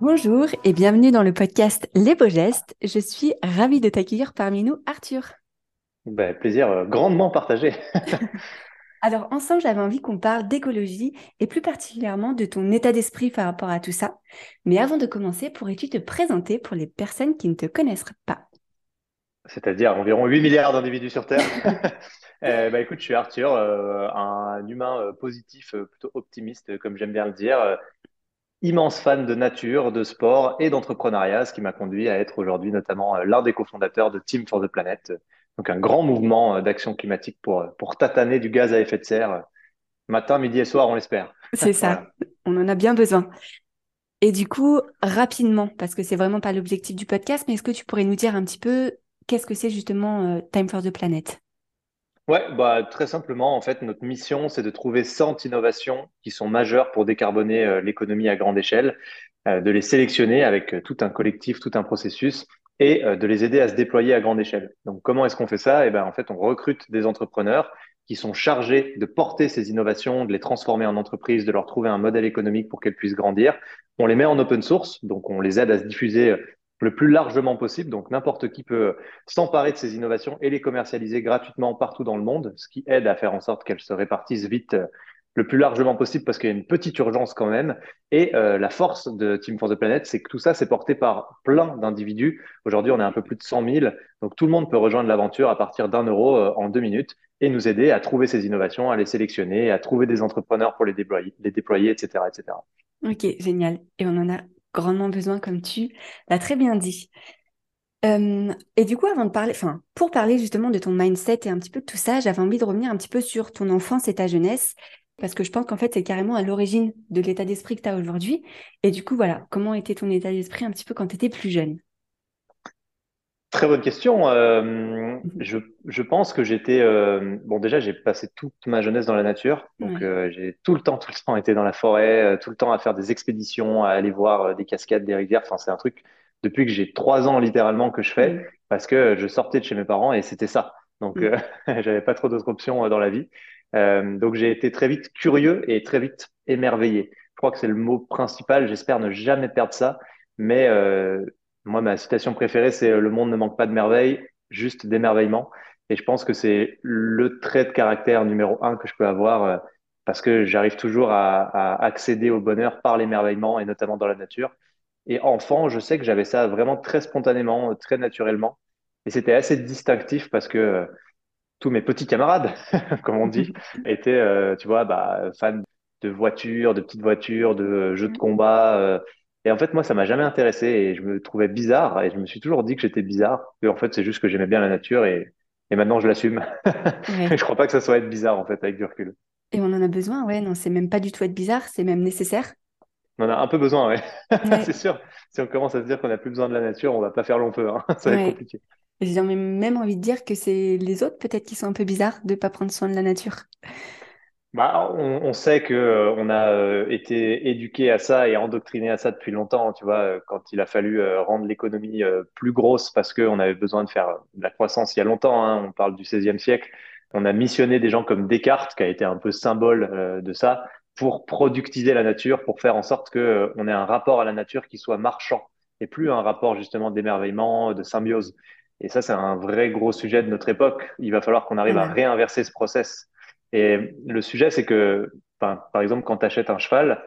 Bonjour et bienvenue dans le podcast Les Beaux Gestes. Je suis ravie de t'accueillir parmi nous, Arthur. Ben, plaisir euh, grandement partagé. Alors ensemble, j'avais envie qu'on parle d'écologie et plus particulièrement de ton état d'esprit par rapport à tout ça. Mais avant de commencer, pourrais-tu te présenter pour les personnes qui ne te connaissent pas? C'est-à-dire environ 8 milliards d'individus sur Terre. euh, bah, écoute, je suis Arthur, euh, un humain euh, positif, plutôt optimiste, comme j'aime bien le dire, immense fan de nature, de sport et d'entrepreneuriat, ce qui m'a conduit à être aujourd'hui notamment euh, l'un des cofondateurs de Team for the Planet, donc un grand mouvement euh, d'action climatique pour, euh, pour tataner du gaz à effet de serre matin, midi et soir, on l'espère. C'est ça, on en a bien besoin. Et du coup, rapidement, parce que c'est vraiment pas l'objectif du podcast, mais est-ce que tu pourrais nous dire un petit peu qu'est-ce que c'est justement Time for the Planet? Ouais, bah, très simplement, en fait, notre mission, c'est de trouver 100 innovations qui sont majeures pour décarboner euh, l'économie à grande échelle, euh, de les sélectionner avec euh, tout un collectif, tout un processus et de les aider à se déployer à grande échelle. Donc, comment est-ce qu'on fait ça? Eh ben, en fait, on recrute des entrepreneurs qui sont chargés de porter ces innovations, de les transformer en entreprise, de leur trouver un modèle économique pour qu'elles puissent grandir. On les met en open source, donc on les aide à se diffuser le plus largement possible. Donc n'importe qui peut s'emparer de ces innovations et les commercialiser gratuitement partout dans le monde, ce qui aide à faire en sorte qu'elles se répartissent vite euh, le plus largement possible parce qu'il y a une petite urgence quand même. Et euh, la force de Team for the Planet, c'est que tout ça, c'est porté par plein d'individus. Aujourd'hui, on est un peu plus de 100 000. Donc tout le monde peut rejoindre l'aventure à partir d'un euro euh, en deux minutes et nous aider à trouver ces innovations, à les sélectionner, à trouver des entrepreneurs pour les déployer, les déployer etc., etc. Ok, génial. Et on en a grandement besoin, comme tu l'as très bien dit. Et du coup, avant de parler, enfin, pour parler justement de ton mindset et un petit peu de tout ça, j'avais envie de revenir un petit peu sur ton enfance et ta jeunesse, parce que je pense qu'en fait, c'est carrément à l'origine de l'état d'esprit que tu as aujourd'hui. Et du coup, voilà, comment était ton état d'esprit un petit peu quand tu étais plus jeune? Très bonne question. Euh, mhm. je, je, pense que j'étais euh, bon. Déjà, j'ai passé toute ma jeunesse dans la nature, donc euh, j'ai tout le temps, tout le temps été dans la forêt, euh, tout le temps à faire des expéditions, à aller voir euh, des cascades, des rivières. Enfin, c'est un truc depuis que j'ai trois ans littéralement que je fais, parce que je sortais de chez mes parents et c'était ça. Donc, j'avais pas trop d'autres options dans la vie. donc, j'ai été très vite curieux et très vite émerveillé. Je crois que c'est le mot principal. J'espère ne jamais perdre ça. Mais moi, ma citation préférée, c'est euh, Le monde ne manque pas de merveilles, juste d'émerveillement. Et je pense que c'est le trait de caractère numéro un que je peux avoir euh, parce que j'arrive toujours à, à, accéder au bonheur par l'émerveillement et notamment dans la nature. Et enfant, je sais que j'avais ça vraiment très spontanément, très naturellement. Et c'était assez distinctif parce que euh, tous mes petits camarades, comme on dit, étaient, tu vois, bah, fans de voitures, de petites voitures, de jeux de combat, et en fait, moi, ça m'a jamais intéressé et je me trouvais bizarre et je me suis toujours dit que j'étais bizarre. Et en fait, c'est juste que j'aimais bien la nature et, et maintenant je l'assume. Ouais. je crois pas que ça soit être bizarre en fait avec du recul. Et on en a besoin, ouais. Non, c'est même pas du tout être bizarre, c'est même nécessaire. On en a un peu besoin, ouais. c'est sûr. Si on commence à se dire qu'on n'a plus besoin de la nature, on va pas faire long feu. Hein. Ça va être compliqué. J'ai même envie de dire que c'est les autres peut-être qui sont un peu bizarres de pas prendre soin de la nature. Bah, on, on sait que euh, on a euh, été éduqué à ça et endoctriné à ça depuis longtemps. Tu vois, euh, quand il a fallu rendre l'économie plus grosse parce qu'on avait besoin de faire de la croissance il y a longtemps. Hein, on parle du XVIe siècle. On a missionné des gens comme Descartes, qui a été un peu symbole de ça, pour productiser la nature, pour faire en sorte que on ait un rapport à la nature qui soit marchand et plus un rapport justement d'émerveillement, de symbiose. Et ça, c'est un vrai gros sujet de notre époque. Il va falloir qu'on arrive à réinverser ce process. Et le sujet, c'est que, par exemple, quand tu achètes un cheval,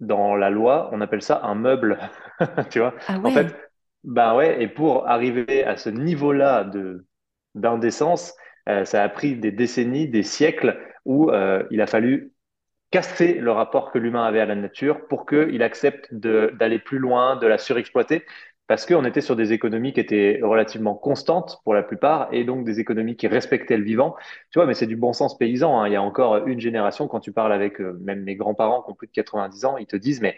dans la loi, on appelle ça un meuble. tu vois ah En fait, ben ouais, et pour arriver à ce niveau-là de d'indécence, euh, ça a pris des décennies, des siècles où euh, il a fallu casser le rapport que l'humain avait à la nature pour qu'il accepte d'aller plus loin, de la surexploiter. Parce qu'on était sur des économies qui étaient relativement constantes pour la plupart, et donc des économies qui respectaient le vivant. Tu vois, mais c'est du bon sens paysan. Hein. Il y a encore une génération, quand tu parles avec euh, même mes grands-parents qui ont plus de 90 ans, ils te disent, mais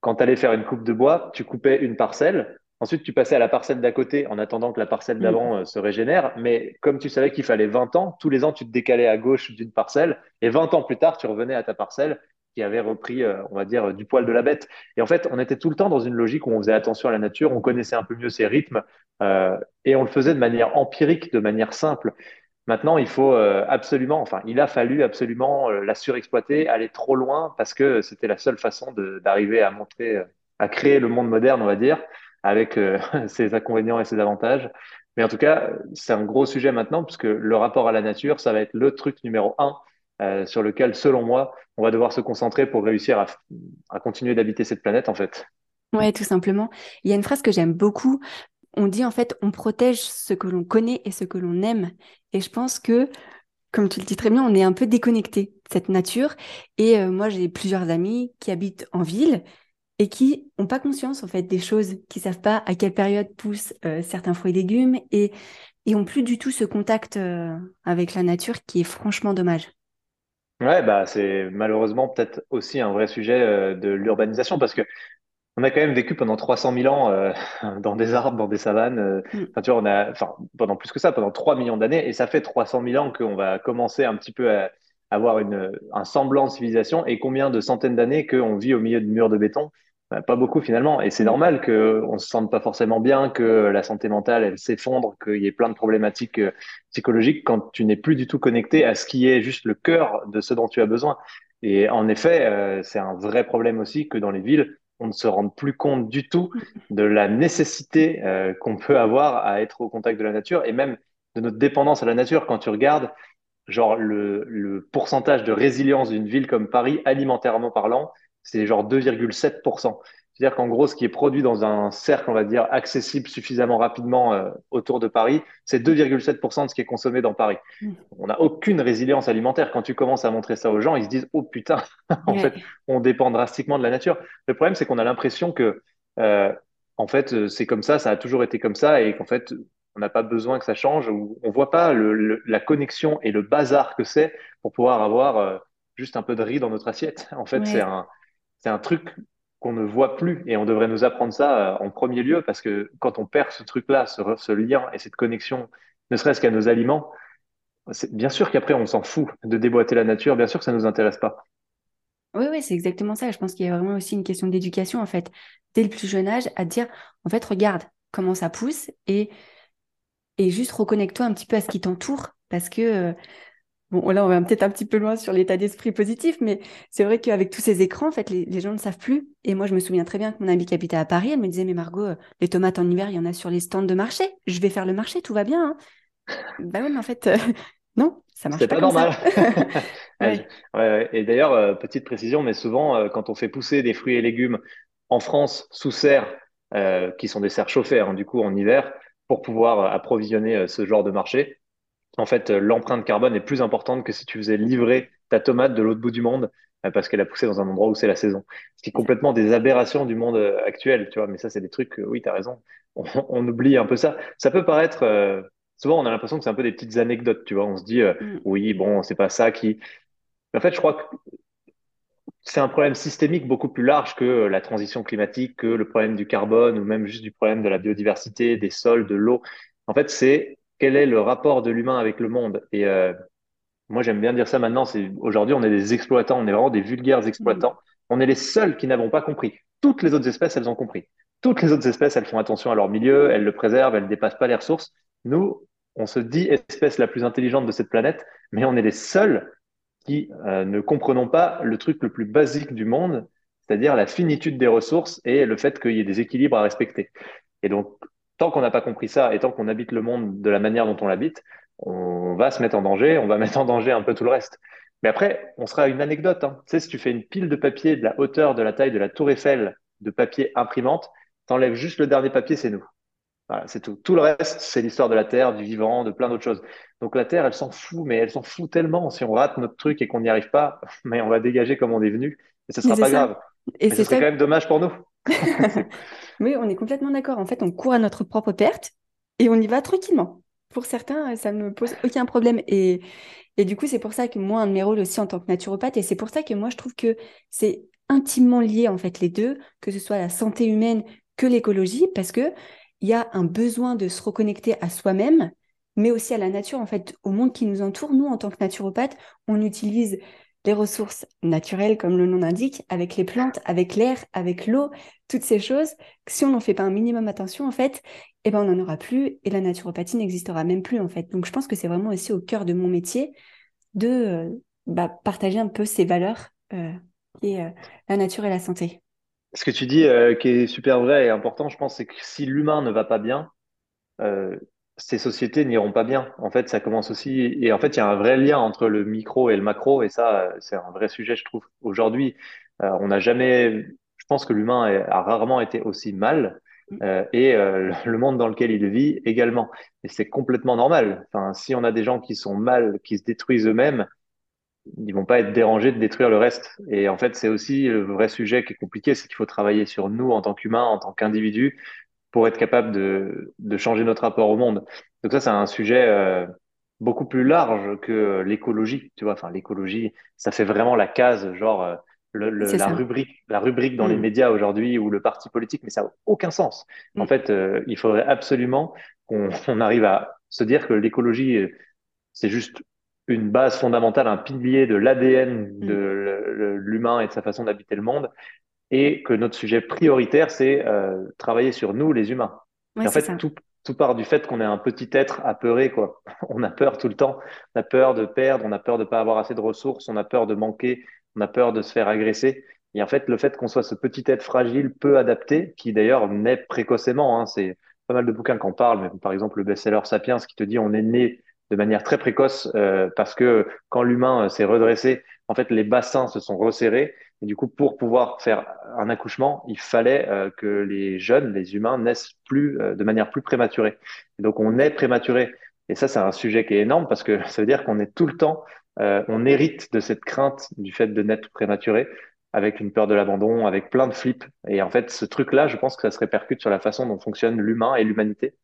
quand tu allais faire une coupe de bois, tu coupais une parcelle, ensuite tu passais à la parcelle d'à côté en attendant que la parcelle d'avant euh, se régénère, mais comme tu savais qu'il fallait 20 ans, tous les ans tu te décalais à gauche d'une parcelle, et 20 ans plus tard, tu revenais à ta parcelle qui avait repris, euh, on va dire, du poil de la bête. Et en fait, on était tout le temps dans une logique où on faisait attention à la nature, on connaissait un peu mieux ses rythmes, euh, et on le faisait de manière empirique, de manière simple. Maintenant, il faut euh, absolument, enfin, il a fallu absolument la surexploiter, aller trop loin, parce que c'était la seule façon d'arriver à montrer, à créer le monde moderne, on va dire, avec ses inconvénients et ses avantages. Mais en tout cas, c'est un gros sujet maintenant, puisque le rapport à la nature, ça va être le truc numéro un, euh, sur lequel, selon moi, on va devoir se concentrer pour réussir à, continuer d'habiter cette planète, en fait. Ouais, tout simplement. Il y a une phrase que j'aime beaucoup. On dit en fait, on protège ce que l'on connaît et ce que l'on aime. Et je pense que, comme tu le dis très bien, on est un peu déconnecté de cette nature. Et euh, moi, j'ai plusieurs amis qui habitent en ville et qui n'ont pas conscience en fait des choses, qui savent pas à quelle période poussent euh, certains fruits et légumes et, et ont plus du tout ce contact avec la nature qui est franchement dommage. Ouais, bah, c'est malheureusement peut-être aussi un vrai sujet euh, de l'urbanisation, parce que On a quand même vécu pendant 300 000 ans euh, dans des arbres, dans des savanes. euh, Mm. Enfin, tu vois, on a, enfin, pendant plus que ça, pendant 3 millions d'années. Et ça fait 300 000 ans qu'on va commencer un petit peu à avoir une, un semblant de civilisation. Et combien de centaines d'années qu'on vit au milieu de murs de béton? Ben, pas beaucoup finalement. Et c'est normal qu'on se sente pas forcément bien, que la santé mentale, elle s'effondre, qu'il y ait plein de problématiques euh, psychologiques quand tu n'es plus du tout connecté à ce qui est juste le cœur de ce dont tu as besoin. Et en effet, euh, c'est un vrai problème aussi que dans les villes, on ne se rende plus compte du tout de la nécessité euh, qu'on peut avoir à être au contact de la nature et même de notre dépendance à la nature. Quand tu regardes, genre le, le pourcentage de résilience d'une ville comme Paris, alimentairement parlant, c'est genre 2,7%. C'est-à-dire qu'en gros, ce qui est produit dans un cercle, on va dire, accessible suffisamment rapidement euh, autour de Paris, c'est 2,7% de ce qui est consommé dans Paris. Mm. On n'a aucune résilience alimentaire. Quand tu commences à montrer ça aux gens, ils se disent, oh putain, en Ouais. fait, on dépend drastiquement de la nature. Le problème, c'est qu'on a l'impression que, euh, en fait, euh, c'est comme ça, ça a toujours été comme ça, et qu'en fait, on n'a pas besoin que ça change, ou on voit pas le, le- la connexion et le bazar que c'est pour pouvoir avoir euh, juste un peu de riz dans notre assiette. En fait, c'est un, c'est un truc qu'on ne voit plus, et on devrait nous apprendre ça euh, en premier lieu, parce que quand on perd ce truc-là, ce, lien et cette connexion, ne serait-ce qu'à nos aliments, bien sûr qu'après on s'en fout de déboîter la nature, bien sûr que ça nous intéresse pas. Oui, oui, c'est exactement ça. Je pense qu'il y a vraiment aussi une question d'éducation, en fait, dès le plus jeune âge, à dire, en fait, regarde comment ça pousse et, et juste reconnecte-toi un petit peu à ce qui t'entoure. Parce que, euh, bon, là, on va peut-être un petit peu loin sur l'état d'esprit positif, mais c'est vrai qu'avec tous ces écrans, en fait, les, les gens ne savent plus. Et moi, je me souviens très bien que mon amie qui habitait à Paris, elle me disait, mais Margot, euh, les tomates en hiver, il y en a sur les stands de marché. Je vais faire le marché, tout va bien. hein. Bah oui, mais en fait, euh, non, ça marche C'est pas pas comme ça. normal. Ouais, je- Ouais. ouais, ouais. Et d'ailleurs, euh, petite précision, mais souvent, euh, quand on fait pousser des fruits et légumes en France sous serre, qui sont des serres chauffées, hein, du coup, en hiver, pour pouvoir approvisionner ce genre de marché, en fait, euh, l'empreinte carbone est plus importante que si tu faisais livrer ta tomate de l'autre bout du monde, euh, parce qu'elle a poussé dans un endroit où c'est la saison. Ce qui est complètement des aberrations du monde euh, actuel, tu vois. Mais ça, c'est des trucs, oui, tu as raison. On, on oublie un peu ça. Ça peut paraître, euh, souvent, on a l'impression que c'est un peu des petites anecdotes, tu vois. On se dit, euh, Mm. oui, bon, c'est pas ça qui. Mais en fait, je crois que c'est un problème systémique beaucoup plus large que la transition climatique, que le problème du carbone ou même juste du problème de la biodiversité, des sols, de l'eau. En fait, c'est quel est le rapport de l'humain avec le monde. Et euh, moi, j'aime bien dire ça maintenant. C'est aujourd'hui, on est des exploitants, on est vraiment des vulgaires Mm. exploitants. On est les seuls qui n'avons pas compris. Toutes les autres espèces, elles ont compris. Toutes les autres espèces, elles font attention à leur milieu, elles le préservent, elles ne dépassent pas les ressources. Nous, on se dit espèce la plus intelligente de cette planète, mais on est les seuls qui euh, ne comprenons pas le truc le plus basique du monde, c'est-à-dire la finitude des ressources et le fait qu'il y ait des équilibres à respecter. Et donc, tant qu'on n'a pas compris ça et tant qu'on habite le monde de la manière dont on l'habite, on va se mettre en danger, on va mettre en danger un peu tout le reste. Mais après, on sera une anecdote. Hein. Tu sais, si tu fais une pile de papier de la hauteur de la taille de la tour Eiffel de papier imprimante, t'enlèves juste le dernier papier, c'est nous. Voilà, c'est tout. Tout le reste, c'est l'histoire de la Terre, du vivant, de plein d'autres choses. Donc la Terre, elle s'en fout, mais elle s'en fout tellement. Si on rate notre truc et qu'on n'y arrive pas, mais on va dégager comme on est venu, et ce sera pas ça. grave. Et c'est quand même dommage pour nous. Oui, on est complètement d'accord. En fait, on court à notre propre perte et on y va tranquillement. Pour certains, ça ne me pose aucun problème. Et, et du coup, c'est pour ça que moi, un de mes rôles aussi en tant que naturopathe, et c'est pour ça que moi, je trouve que c'est intimement lié, en fait, les deux, que ce soit la santé humaine que l'écologie, parce que il y a un besoin de se reconnecter à soi-même, mais aussi à la nature, en fait, au monde qui nous entoure. Nous, en tant que naturopathe, on utilise les ressources naturelles, comme le nom l'indique, avec les plantes, avec l'air, avec l'eau, toutes ces choses. Si on n'en fait pas un minimum attention, en fait, eh ben, on n'en aura plus et la naturopathie n'existera même plus, en fait. Donc, je pense que c'est vraiment aussi au cœur de mon métier de euh, bah, partager un peu ces valeurs euh, qui euh, la nature et la santé. Ce que tu dis, qui est super vrai et important, je pense, c'est que si l'humain ne va pas bien, ces sociétés n'iront pas bien. En fait, ça commence aussi. Et en fait, il y a un vrai lien entre le micro et le macro. Et ça, c'est un vrai sujet, je trouve. Aujourd'hui, euh, on n'a jamais. Je pense que l'humain a rarement été aussi mal. Euh, et euh, le monde dans lequel il vit également. Et c'est complètement normal. Enfin, si on a des gens qui sont mal, qui se détruisent eux-mêmes, ils vont pas être dérangés de détruire le reste. Et en fait, c'est aussi le vrai sujet qui est compliqué, c'est qu'il faut travailler sur nous en tant qu'humains, en tant qu'individus, pour être capable de, de changer notre rapport au monde. Donc ça, c'est un sujet euh, beaucoup plus large que l'écologie. Tu vois, enfin l'écologie, ça fait vraiment la case, genre euh, le, la rubrique, la rubrique dans les mm. médias aujourd'hui ou le parti politique, mais ça n'a aucun sens. En mm. fait, euh, il faudrait absolument qu'on on arrive à se dire que l'écologie, c'est juste une base fondamentale, un pilier de l'ADN mm. de l'humain et de sa façon d'habiter le monde, et que notre sujet prioritaire, c'est euh, travailler sur nous, les humains. en fait, tout, tout, part du fait qu'on est un petit être apeuré, quoi. On a peur tout le temps. On a peur de perdre, on a peur de pas avoir assez de ressources, on a peur de manquer, on a peur de se faire agresser. Et en fait, le fait qu'on soit ce petit être fragile, peu adapté, qui d'ailleurs naît précocement, hein, c'est pas mal de bouquins qui en parlent, mais par exemple le best-seller Sapiens qui te dit on est né de manière très précoce euh, parce que quand l'humain euh, s'est redressé, en fait les bassins se sont resserrés et du coup, pour pouvoir faire un accouchement, il fallait euh, que les jeunes, les humains, naissent plus euh, de manière plus prématurée. Et donc, on est prématuré. Et ça, c'est un sujet qui est énorme parce que ça veut dire qu'on est tout le temps, euh, on hérite de cette crainte du fait de naître prématuré, avec une peur de l'abandon, avec plein de flips. Et en fait, ce truc-là, je pense que ça se répercute sur la façon dont fonctionne l'humain et l'humanité.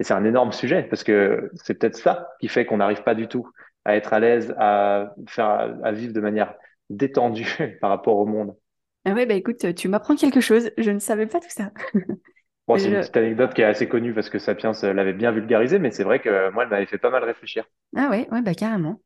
Et c'est un énorme sujet parce que c'est peut-être ça qui fait qu'on n'arrive pas du tout à être à l'aise, à faire, à vivre de manière détendu par rapport au monde. Ah ouais, bah écoute, tu m'apprends quelque chose. Je ne savais pas tout ça. bon, c'est une petite anecdote qui est assez connue parce que Sapiens l'avait bien vulgarisé, mais c'est vrai que moi, elle m'avait fait pas mal réfléchir. Ah ouais, ouais, bah carrément.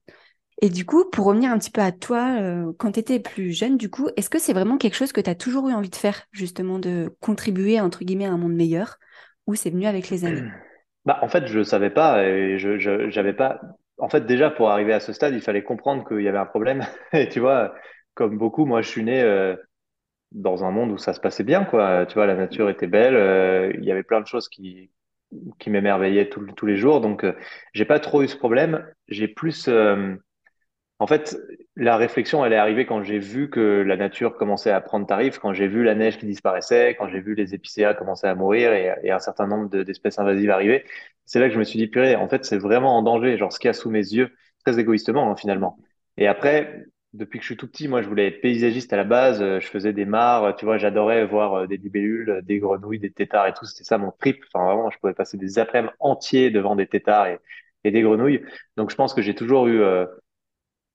Et du coup, pour revenir un petit peu à toi, euh, quand tu étais plus jeune, du coup, est-ce que c'est vraiment quelque chose que tu as toujours eu envie de faire, justement, de contribuer, entre guillemets, à un monde meilleur, ou c'est venu avec les années? Bah, En fait, je savais pas et je j'avais pas en fait, déjà, pour arriver à ce stade, il fallait comprendre qu'il y avait un problème. Et tu vois, comme beaucoup, moi, je suis né euh, dans un monde où ça se passait bien, quoi. Tu vois, la nature était belle, euh, il y avait plein de choses qui, qui m'émerveillaient tous les jours. Donc, euh, j'ai pas trop eu ce problème. J'ai plus, en fait, la réflexion, elle est arrivée quand j'ai vu que la nature commençait à prendre tarif, quand j'ai vu la neige qui disparaissait, quand j'ai vu les épicéas commencer à mourir et, un certain nombre d'espèces invasives arriver. C'est là que je me suis dit, purée, en fait, c'est vraiment en danger, genre ce qu'il y a sous mes yeux, très égoïstement, hein, finalement. Et après, depuis que je suis tout petit, moi, je voulais être paysagiste à la base. Je faisais des mares, tu vois, j'adorais voir euh, des libellules, des grenouilles, des têtards et tout. C'était ça mon trip. Enfin, vraiment, je pouvais passer des après-midi entiers devant des têtards et, et, des grenouilles. Donc, je pense que j'ai toujours eu euh,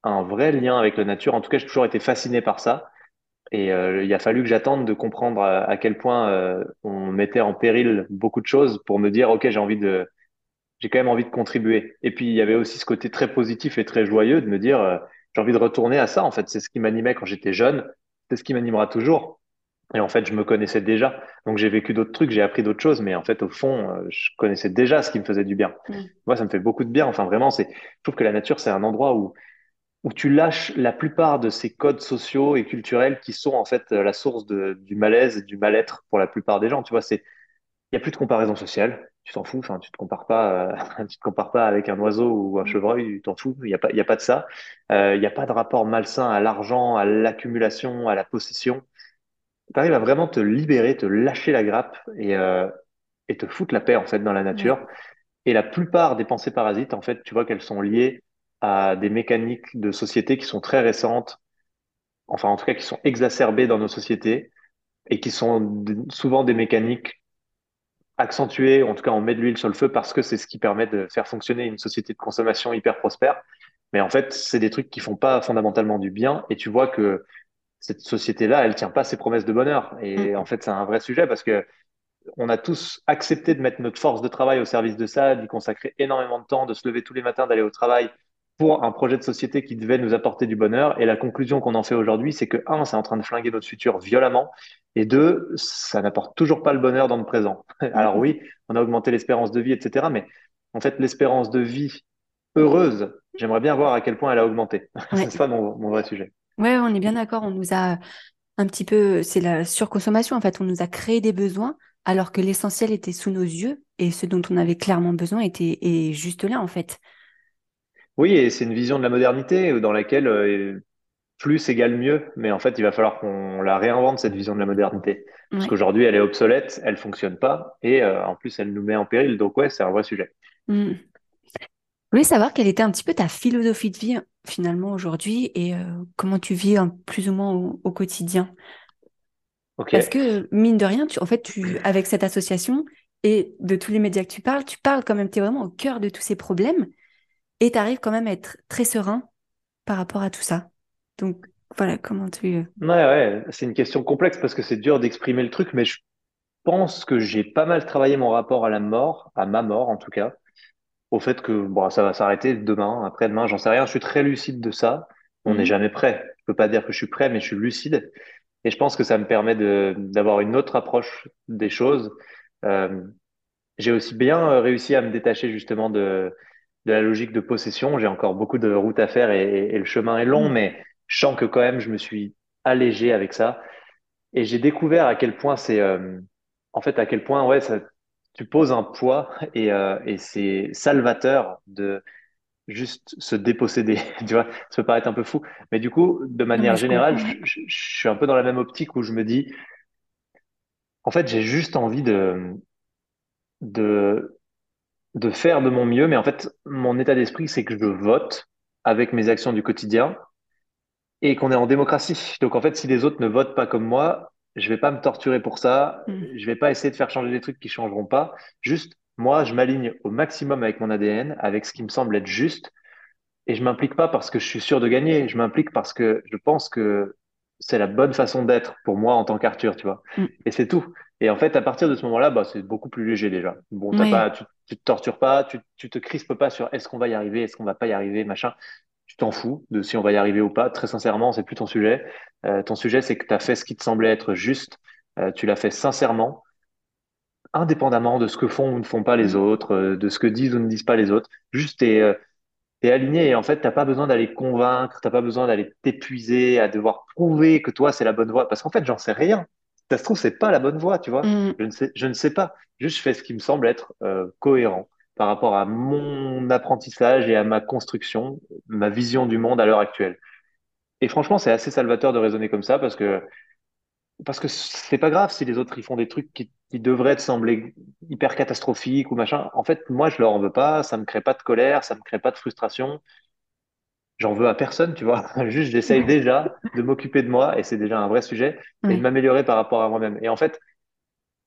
un vrai lien avec la nature. En tout cas, j'ai toujours été fasciné par ça. Et euh, il a fallu que j'attende de comprendre à, quel point euh, on mettait en péril beaucoup de choses pour me dire, OK, j'ai envie de, j'ai quand même envie de contribuer. Et puis, il y avait aussi ce côté très positif et très joyeux de me dire, euh, j'ai envie de retourner à ça. En fait, c'est ce qui m'animait quand j'étais jeune. C'est ce qui m'animera toujours. Et en fait, je me connaissais déjà. Donc, j'ai vécu d'autres trucs, j'ai appris d'autres choses. Mais en fait, au fond, je connaissais déjà ce qui me faisait du bien. Mmh. Moi, ça me fait beaucoup de bien. Enfin, vraiment, c'est, je trouve que la nature, c'est un endroit où où tu lâches la plupart de ces codes sociaux et culturels qui sont en fait la source de, du malaise et du mal-être pour la plupart des gens. Tu vois, c'est il y a plus de comparaison sociale. Tu t'en fous. Enfin, tu te compares pas. Euh, tu te compares pas avec un oiseau ou un chevreuil. Tu t'en fous. Il y a pas. Il y a pas de ça. Euh, il n'y a pas de rapport malsain à l'argent, à l'accumulation, à la possession. Tu arrives à vraiment te libérer, te lâcher la grappe et euh, et te foutre la paix en fait dans la nature. Et la plupart des pensées parasites, en fait, tu vois qu'elles sont liées à des mécaniques de société qui sont très récentes, enfin en tout cas qui sont exacerbées dans nos sociétés, et qui sont souvent des mécaniques accentuées, en tout cas on met de l'huile sur le feu parce que c'est ce qui permet de faire fonctionner une société de consommation hyper prospère. Mais en fait, c'est des trucs qui font pas fondamentalement du bien et tu vois que cette société-là, elle tient pas ses promesses de bonheur. Et Mm. en fait, c'est un vrai sujet parce que on a tous accepté de mettre notre force de travail au service de ça, d'y consacrer énormément de temps, de se lever tous les matins, d'aller au travail pour un projet de société qui devait nous apporter du bonheur. Et la conclusion qu'on en fait aujourd'hui, c'est que, un, c'est en train de flinguer notre futur violemment, et deux, ça n'apporte toujours pas le bonheur dans le présent. Alors oui, on a augmenté l'espérance de vie, etc., mais en fait, l'espérance de vie heureuse, j'aimerais bien voir à quel point elle a augmenté. Ouais. C'est ça mon, mon vrai sujet. Ouais, on est bien d'accord. On nous a un petit peu, c'est la surconsommation en fait. On nous a créé des besoins alors que l'essentiel était sous nos yeux et ce dont on avait clairement besoin était est juste là en fait. Oui, et c'est une vision de la modernité dans laquelle euh, plus égale mieux. Mais en fait, il va falloir qu'on la réinvente, cette vision de la modernité. Parce Ouais. qu'aujourd'hui, elle est obsolète, elle fonctionne pas, et euh, en plus, elle nous met en péril. Donc ouais, c'est un vrai sujet. Mm. Je voulais savoir quelle était un petit peu ta philosophie de vie finalement aujourd'hui et euh, comment tu vis hein, plus ou moins au, au quotidien. Parce que mine de rien, tu, en fait, tu, avec cette association et de tous les médias que tu parles, tu parles quand même, tu es vraiment au cœur de tous ces problèmes et tu arrives quand même à être très serein par rapport à tout ça. Donc voilà, comment tu... euh, Ouais, ouais, c'est une question complexe parce que c'est dur d'exprimer le truc, mais je pense que j'ai pas mal travaillé mon rapport à la mort, à ma mort en tout cas, au fait que bon, ça va s'arrêter demain, après-demain, j'en sais rien. Je suis très lucide de ça. On n'est Mhm. jamais prêt. Je peux pas dire que je suis prêt, mais je suis lucide. Et je pense que ça me permet d'avoir une autre approche des choses. Euh, j'ai aussi bien euh, réussi à me détacher justement de, de la logique de possession. J'ai encore beaucoup de route à faire et, et le chemin est long, Mhm. mais je sens que quand même je me suis allégé avec ça. Et j'ai découvert à quel point c'est, euh, en fait, à quel point ouais, ça, tu poses un poids et, euh, et c'est salvateur de juste se déposséder. Tu vois, ça peut paraître un peu fou, mais du coup, de Non manière je générale, je- je suis un peu dans la même optique où je me dis, en fait, j'ai juste envie de, de, de faire de mon mieux, mais en fait, mon état d'esprit, c'est que je vote avec mes actions du quotidien et qu'on est en démocratie. Donc, en fait, si les autres ne votent pas comme moi, je vais pas me torturer pour ça. Mhm. Je vais pas essayer de faire changer des trucs qui changeront pas. Juste, moi, je m'aligne au maximum avec mon ADN, avec ce qui me semble être juste Et je m'implique pas parce que je suis sûr de gagner, je m'implique parce que je pense que c'est la bonne façon d'être pour moi en tant qu'Arthur, tu vois. Mhm. Et c'est tout. Et en fait, à partir de ce moment-là, bah, c'est beaucoup plus léger déjà. Bon, t'as Ouais, pas, tu, tu te tortures pas, tu, tu te crispes pas sur est-ce qu'on va y arriver, est-ce qu'on va pas y arriver, machin. Tu t'en fous de si on va y arriver ou pas. Très sincèrement, c'est plus ton sujet. Euh, ton sujet, c'est que tu as fait ce qui te semblait être juste. Euh, tu l'as fait sincèrement, indépendamment de ce que font ou ne font pas les Mhm. autres, euh, de ce que disent ou ne disent pas les autres. Juste, euh, T'es aligné et en fait, t'as pas besoin d'aller convaincre, t'as pas besoin d'aller t'épuiser à devoir prouver que toi, c'est la bonne voie. Parce qu'en fait, j'en sais rien. Ça se trouve, c'est pas la bonne voie, tu vois. Mhm. Je ne sais, je ne sais pas. Juste, je fais ce qui me semble être euh, cohérent par rapport à mon apprentissage et à ma construction, ma vision du monde à l'heure actuelle. Et franchement, c'est assez salvateur de raisonner comme ça parce que parce que c'est pas grave si les autres ils font des trucs qui, qui devraient te sembler hyper catastrophiques ou machin. En fait, moi, je leur en veux pas. Ça me crée pas de colère, ça me crée pas de frustration. J'en veux à personne, tu vois. Juste, j'essaye déjà de m'occuper de moi et c'est déjà un vrai sujet et de m'améliorer par rapport à moi-même. Et en fait,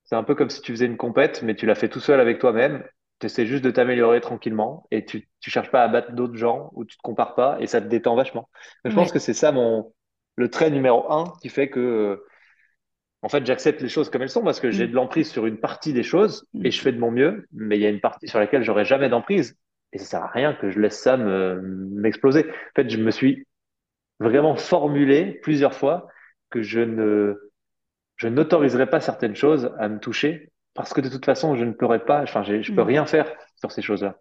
c'est un peu comme si tu faisais une compète, mais tu l'as fait tout seul avec toi-même. Tu essaies juste de t'améliorer tranquillement et tu, tu cherches pas à battre d'autres gens ou tu te compares pas et ça te détend vachement. Donc, je pense que c'est ça mon, le trait numéro un qui fait que, en fait, j'accepte les choses comme elles sont parce que j'ai de Mhm. l'emprise sur une partie des choses et je fais de mon mieux, mais il y a une partie sur laquelle j'aurai jamais d'emprise et ça sert à rien que je laisse ça me, m'exploser. En fait, je me suis vraiment formulé plusieurs fois que je ne, je n'autoriserai pas certaines choses à me toucher parce que de toute façon, je ne pourrais pas, enfin, je peux Mhm. rien faire sur ces choses-là.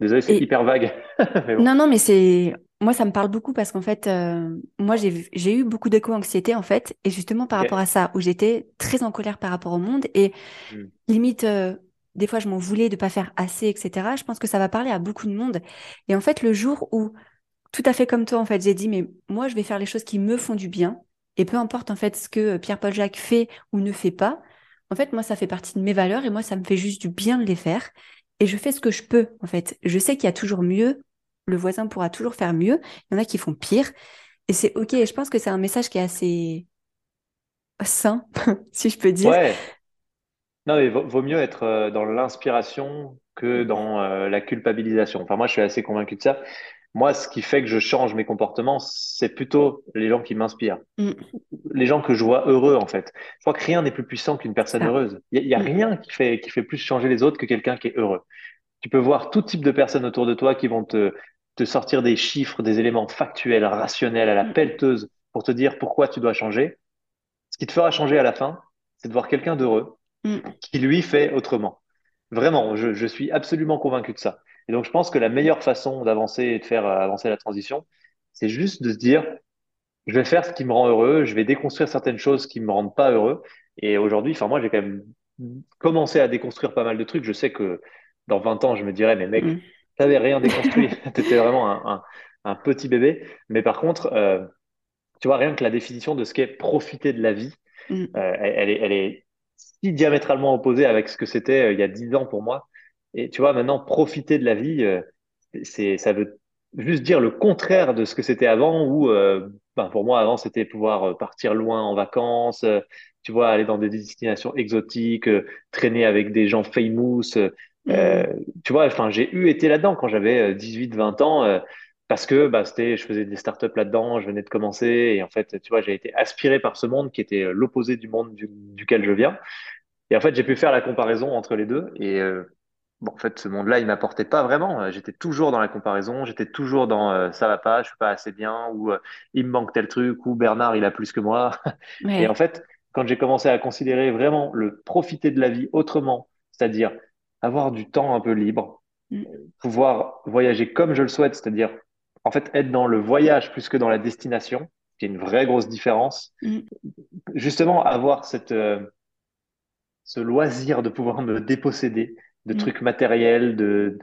Désolé, c'est Et hyper vague, mais bon. non, non, mais c'est moi, ça me parle beaucoup parce qu'en fait, euh, moi, j'ai eu beaucoup d'éco-anxiété en fait, et justement par rapport à ça, où j'étais très en colère par rapport au monde et Hmm. limite, euh, des fois, je m'en voulais de pas faire assez, etc. Je pense que ça va parler à beaucoup de monde. Et en fait, le jour où tout à fait comme toi, en fait, j'ai dit, mais moi, je vais faire les choses qui me font du bien. Et peu importe, en fait, ce que Pierre-Paul Jacques fait ou ne fait pas. En fait, moi, ça fait partie de mes valeurs et moi, ça me fait juste du bien de les faire. Et je fais ce que je peux, en fait. Je sais qu'il y a toujours mieux. Le voisin pourra toujours faire mieux. Il y en a qui font pire. Et c'est OK. Et je pense que c'est un message qui est assez sain, si je peux dire. Ouais, non, mais vaut, vaut mieux être euh, dans l'inspiration que dans euh, la culpabilisation. Enfin, moi, je suis assez convaincu de ça. Moi, ce qui fait que je change mes comportements, c'est plutôt les gens qui m'inspirent. Mm, Les gens que je vois heureux, en fait. Je crois que rien n'est plus puissant qu'une personne heureuse. Il n'y a, y a Mm, rien qui fait, qui fait plus changer les autres que quelqu'un qui est heureux. Tu peux voir tout type de personnes autour de toi qui vont te, te sortir des chiffres, des éléments factuels, rationnels, à la mm, pelleteuse, pour te dire pourquoi tu dois changer. Ce qui te fera changer à la fin, c'est de voir quelqu'un d'heureux mm, qui lui fait autrement. Vraiment, je, je suis absolument convaincu de ça. Et donc, je pense que la meilleure façon d'avancer et de faire euh, avancer la transition, c'est juste de se dire, je vais faire ce qui me rend heureux, je vais déconstruire certaines choses qui me rendent pas heureux. Et aujourd'hui, enfin, moi, j'ai quand même commencé à déconstruire pas mal de trucs. Je sais que dans 20 ans, je me dirais, mais mec, mm, t'avais rien déconstruit. T'étais vraiment un, un, un petit bébé. Mais par contre, euh, tu vois, rien que la définition de ce qu'est profiter de la vie, mm, euh, elle, elle est, elle est si diamétralement opposée avec ce que c'était euh, il y a 10 ans pour moi. Et tu vois, maintenant, profiter de la vie, euh, c'est, ça veut juste dire le contraire de ce que c'était avant, où euh, ben, pour moi, avant, c'était pouvoir euh, partir loin en vacances, euh, tu vois, aller dans des destinations exotiques, traîner avec des gens famous. euh, euh, mm, tu vois, enfin, j'ai eu été là-dedans quand j'avais 18-20 ans. euh, parce que bah, c'était, je faisais des startups là-dedans, je venais de commencer et en fait, tu vois, j'ai été aspiré par ce monde qui était l'opposé du monde du- duquel je viens. Et en fait, j'ai pu faire la comparaison entre les deux. Et bon, en fait, ce monde-là, il m'apportait pas vraiment. Euh, J'étais toujours dans la comparaison, j'étais toujours dans euh, ça va pas, je suis pas assez bien, ou euh, il me manque tel truc, ou Bernard, il a plus que moi. Et en fait, quand j'ai commencé à considérer vraiment le profiter de la vie autrement, c'est-à-dire avoir du temps un peu libre, Mm, pouvoir voyager comme je le souhaite, c'est-à-dire en fait être dans le voyage plus que dans la destination, qui est une vraie grosse différence. mm, Justement, avoir cette euh, ce loisir de pouvoir me déposséder de mm. trucs matériels, de...